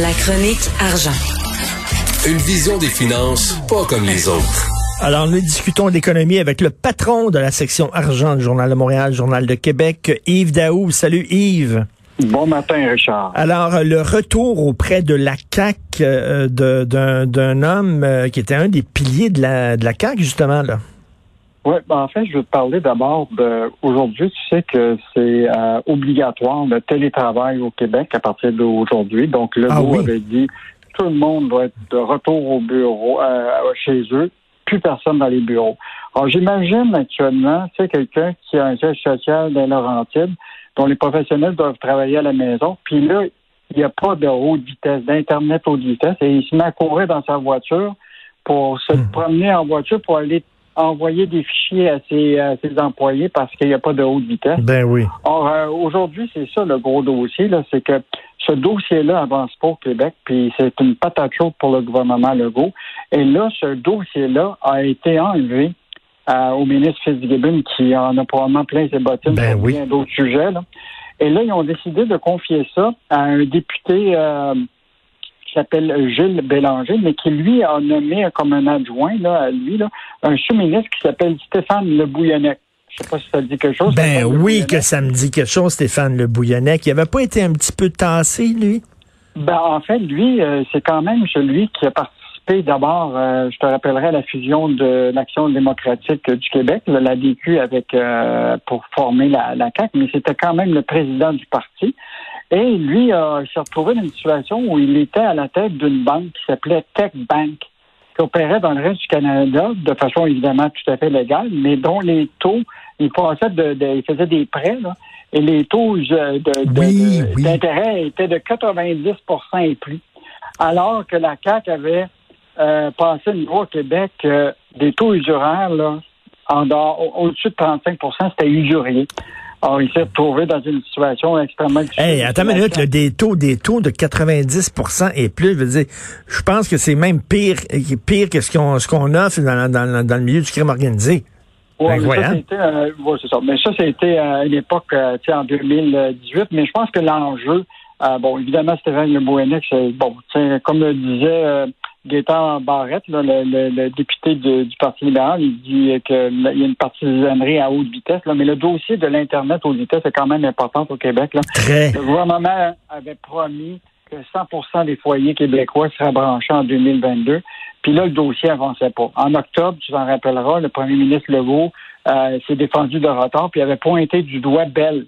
La chronique argent. Une vision des finances pas comme les autres. Alors, nous discutons d'économie avec le patron de la section argent du Journal de Montréal, Journal de Québec, Yves Daou. Salut Yves. Bon matin, Richard. Alors, le retour auprès de la CAC euh, d'un homme euh, qui était un des piliers de la, de la CAC, justement, là. Oui, ben en fait, je veux te parler d'abord de aujourd'hui, tu sais que c'est euh, obligatoire le télétravail au Québec à partir d'aujourd'hui. Donc, le Ah oui. avait dit tout le monde doit être de retour au bureau euh, chez eux, plus personne dans les bureaux. Alors, j'imagine actuellement, c'est quelqu'un qui a un siège social dans Laurentides, dont les professionnels doivent travailler à la maison, puis là, il n'y a pas de haute vitesse, d'Internet haute vitesse, et il se met à courir dans sa voiture pour se promener en voiture pour aller envoyer des fichiers à ses, à ses employés parce qu'il n'y a pas de haute vitesse. Ben oui. Or, euh, aujourd'hui, c'est ça le gros dossier, là, c'est que ce dossier-là avance pas au Québec, puis c'est une patate chaude pour le gouvernement Legault. Et là, ce dossier-là a été enlevé euh, au ministre Fitzgibbon, qui en a probablement plein ses bottines Ben sur oui. bien d'autres sujets. Là. Et là, ils ont décidé de confier ça à un député euh, qui s'appelle Gilles Bélanger, mais qui, lui, a nommé comme un adjoint, là, à lui, là, un sous-ministre qui s'appelle Stéphane Le Bouillonnec. Je sais pas si ça dit quelque chose. Ben oui que ça me dit quelque chose, Stéphane Le Bouillonnec. Il avait pas été un petit peu tassé, lui? Ben, en fait, lui, euh, c'est quand même celui qui a participé d'abord, euh, je te rappellerai, à la fusion de l'Action démocratique du Québec, là, la DQ avec euh, pour former la, la CAQ, mais c'était quand même le président du parti. Et lui, euh, il s'est retrouvé dans une situation où il était à la tête d'une banque qui s'appelait Tech Bank, qui opérait dans le reste du Canada de façon évidemment tout à fait légale, mais dont les taux, il passait de, de- il faisait des prêts, là, et les taux euh, de- de- Oui, de- oui. d'intérêt étaient de 90% et plus. Alors que la CAQ avait euh, passé une loi au Québec euh, des taux usuraires, là, en dehors, au-dessus de 35% c'était usurier. Alors, il s'est retrouvé dans une situation extrêmement difficile. Hey, attends une minute, là, des taux, des taux de 90 et plus, je veux dire, je pense que c'est même pire, pire que ce qu'on, ce qu'on offre dans, dans, dans le milieu du crime organisé. Ouais, Ben, ça, c'était, euh, ouais, c'est ça. Mais ça, c'était euh, à une époque, euh, tu sais, en 2018. Mais je pense que l'enjeu, euh, bon, évidemment, Stéphane Le Bouennec, c'est, bon, comme le disait euh, Gaétan Barrette, là, le, le- le député de- du Parti libéral, il dit qu'il y a une partisanerie à haute vitesse. Là, mais le dossier de l'Internet haute vitesse est quand même important au Québec. Là. Très. Le gouvernement avait promis que 100% des foyers québécois seraient branchés en 2022. Puis là, le dossier avançait pas. En octobre, tu t'en rappelleras, le premier ministre Legault euh, s'est défendu de retard, puis avait pointé du doigt Bell.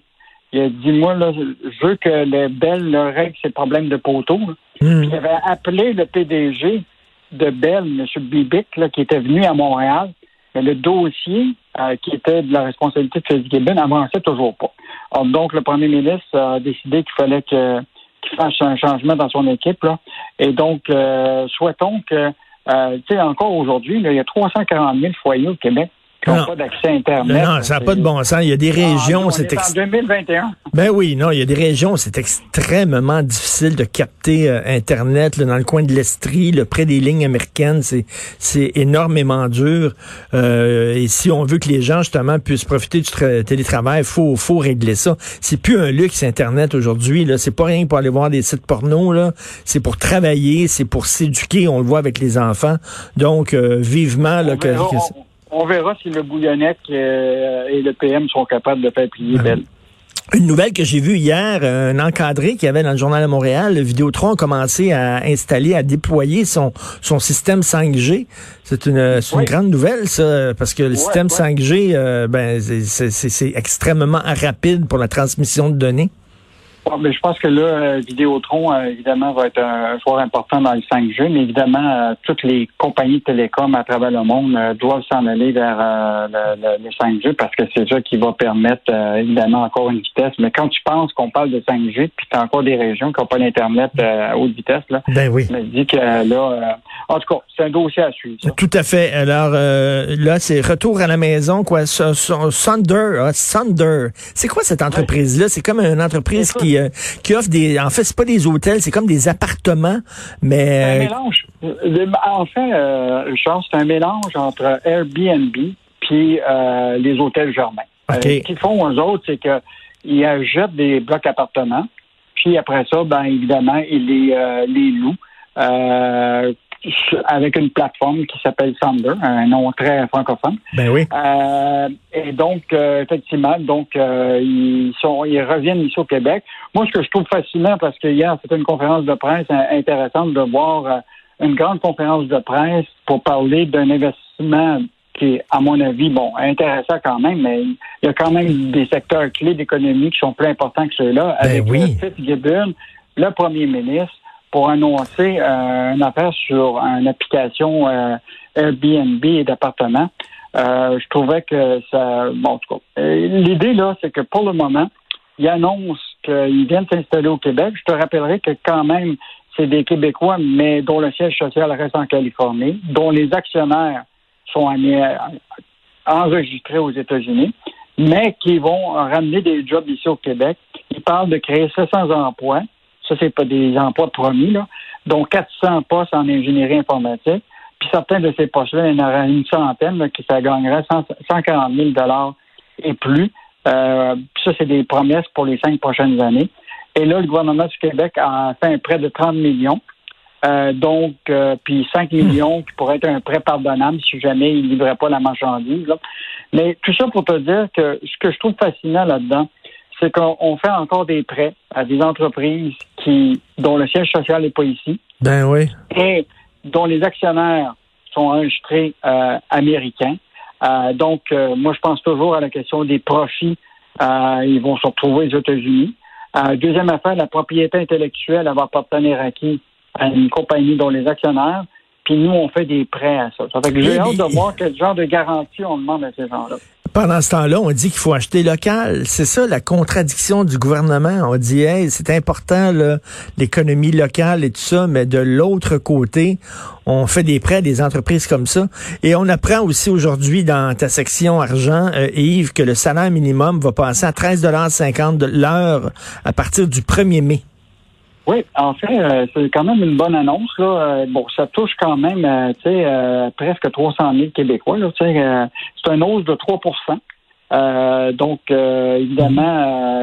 Il a dit, moi, là, je veux que le Bell leur règle ses problèmes de poteau. là. Hmm. Il avait appelé le PDG de Bell, M. Bibic, là, qui était venu à Montréal. Mais le dossier euh, qui était de la responsabilité de Fitzgibbon avançait toujours pas. Alors, donc, le premier ministre a décidé qu'il fallait que qu'il fasse un changement dans son équipe. Là. Et donc, euh, souhaitons que, euh, tu sais, encore aujourd'hui, là, il y a 340 000 foyers au Québec qui Non. n'ont pas d'accès à Internet. Non, ça n'a pas de bon sens. Il y a des régions, Ah, on c'est est ex- en 2021. Ben oui, non, il y a des régions, c'est extrêmement difficile de capter euh, Internet là, dans le coin de l'Estrie, là, près des lignes américaines, c'est c'est énormément dur. Euh, et si on veut que les gens justement puissent profiter du tra- télétravail, faut faut régler ça. C'est plus un luxe Internet aujourd'hui. Là, c'est pas rien pour aller voir des sites porno. Là, c'est pour travailler, c'est pour s'éduquer. On le voit avec les enfants. Donc euh, vivement là, que, que- on- verra si le Bouillonnec euh, et le PM sont capables de faire plier Bell. Une nouvelle que j'ai vue hier, euh, un encadré qui avait dans le journal de Montréal, le Vidéotron a commencé à installer, à déployer son, son système 5G. C'est une, c'est une Oui. grande nouvelle, ça, parce que le système ouais. 5G, euh, ben, c'est- c'est c'est- c'est extrêmement rapide pour la transmission de données. Bon, mais je pense que là, euh, Vidéotron, euh, évidemment, va être un joueur important dans le 5G, mais évidemment, euh, toutes les compagnies de télécom à travers le monde doivent s'en aller vers le, le- le 5G parce que c'est ça qui va permettre, évidemment, encore une vitesse. Mais quand tu penses qu'on parle de 5G, puis tu as encore des régions qui n'ont pas d'Internet à haute vitesse, là, Ben oui. je me dis que là, en tout cas, c'est un dossier à suivre. ça. Tout à fait. Alors là, c'est retour à la maison, quoi. Sunder, ah, Sunder. C'est quoi cette entreprise-là? C'est comme une entreprise Écoute. Qui, euh, qui offre des. En fait, c'est pas des hôtels, c'est comme des appartements, C'est un mais. mélange. Euh, En fait, euh, Richard, c'est un mélange entre Airbnb puis euh, les hôtels Germain. OK. Euh, ce qu'ils font, eux autres, c'est qu'ils achètent des blocs appartements, puis après ça, ben évidemment, ils les, euh, les louent euh, avec une plateforme qui s'appelle Thunder, un nom très francophone. Ben oui. Euh, et donc, euh, effectivement, donc euh, ils sont, ils reviennent ici au Québec. Moi, ce que je trouve fascinant, parce que hier c'était une conférence de presse intéressante de voir euh, une grande conférence de presse pour parler d'un investissement qui est, à mon avis, bon, intéressant quand même, mais il y a quand même des secteurs clés d'économie qui sont plus importants que ceux-là. Ben avec oui. le premier ministre, pour annoncer euh, une affaire sur une application euh, Airbnb et d'appartements. Euh, je trouvais que ça. Bon, en tout cas, l'idée là, c'est que pour le moment, ils annoncent qu'ils viennent s'installer au Québec. Je te rappellerai que quand même, c'est des Québécois, mais dont le siège social reste en Californie, dont les actionnaires sont en- enregistrés aux États-Unis, mais qui vont ramener des jobs ici au Québec. Ils parlent de créer 700 emplois. Ça, c'est pas des emplois promis, là. Donc, 400 postes en ingénierie informatique. Puis certains de ces postes-là, il y en aurait une centaine là, qui ça gagnerait 100 140 000 et plus. Euh, puis ça, c'est des promesses pour les cinq prochaines années. Et là, le gouvernement du Québec a fait un prêt de 30 millions. Euh, donc, euh, puis 5 millions qui pourrait être un prêt pardonnable si jamais il ne livrait pas la marchandise. là. Mais tout ça pour te dire que ce que je trouve fascinant là-dedans, c'est qu'on on fait encore des prêts à des entreprises qui dont le siège social n'est pas ici Ben oui. et dont les actionnaires sont enregistrés euh, américains. Euh, donc, euh, moi, je pense toujours à la question des profits. Ils vont se retrouver aux États-Unis. Deuxième affaire, la propriété intellectuelle elle va appartenir à qui? À une compagnie dont les actionnaires. Puis nous, on fait des prêts à ça. Ça fait que j'ai hâte de voir quel genre de garantie on demande à ces gens-là. Pendant ce temps-là, on dit qu'il faut acheter local. C'est ça la contradiction du gouvernement. On dit, hey, c'est important l'économie locale et tout ça, mais de l'autre côté, on fait des prêts à des entreprises comme ça. Et on apprend aussi aujourd'hui dans ta section argent, euh, Yves, que le salaire minimum va passer à 13,50 de l'heure à partir du 1er mai. Oui, en fait, euh, c'est quand même une bonne annonce. Là. Euh, bon, ça touche quand même, euh, tu sais, euh, presque 300 000 Québécois. Là, euh, c'est une hausse de 3% euh, donc, euh, évidemment,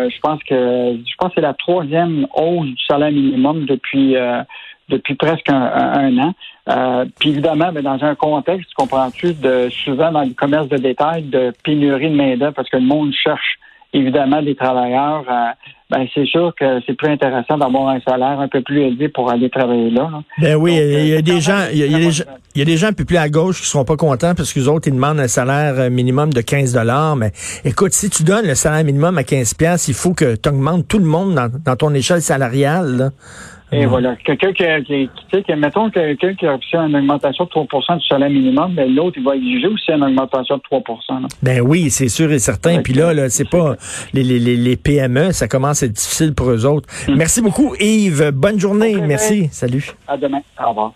euh, je pense que je pense que c'est la troisième hausse du salaire minimum depuis euh, depuis presque un, un- un an. Euh, puis évidemment, ben, dans un contexte, tu comprends-tu, de souvent dans le commerce de détail, de pénurie de main-d'œuvre, parce que le monde cherche évidemment des travailleurs. euh, ben c'est sûr que c'est plus intéressant d'avoir un salaire un peu plus élevé pour aller travailler là. là. Ben oui, Donc, il y a euh, des gens, il y a, une des gens, il y a des gens un peu plus à gauche qui seront pas contents parce que les autres ils demandent un salaire euh, minimum de 15 dollars. Mais écoute, si tu donnes le salaire minimum à 15 pièces, il faut que tu augmentes tout le monde dans, dans ton échelle salariale. là. Et Mm. voilà. Quelqu'un qui, a- qui, qui, tu sais, que, mettons que quelqu'un qui a reçu une augmentation de 3% du salaire minimum, ben, l'autre, il va exiger aussi une augmentation de 3 là. Ben oui, c'est sûr et certain. Ouais, Puis là, là, c'est pas les, les, les, les PME, ça commence à être difficile pour eux autres. Merci beaucoup, Yves. Bonne journée. Merci. Salut. À demain. Au revoir.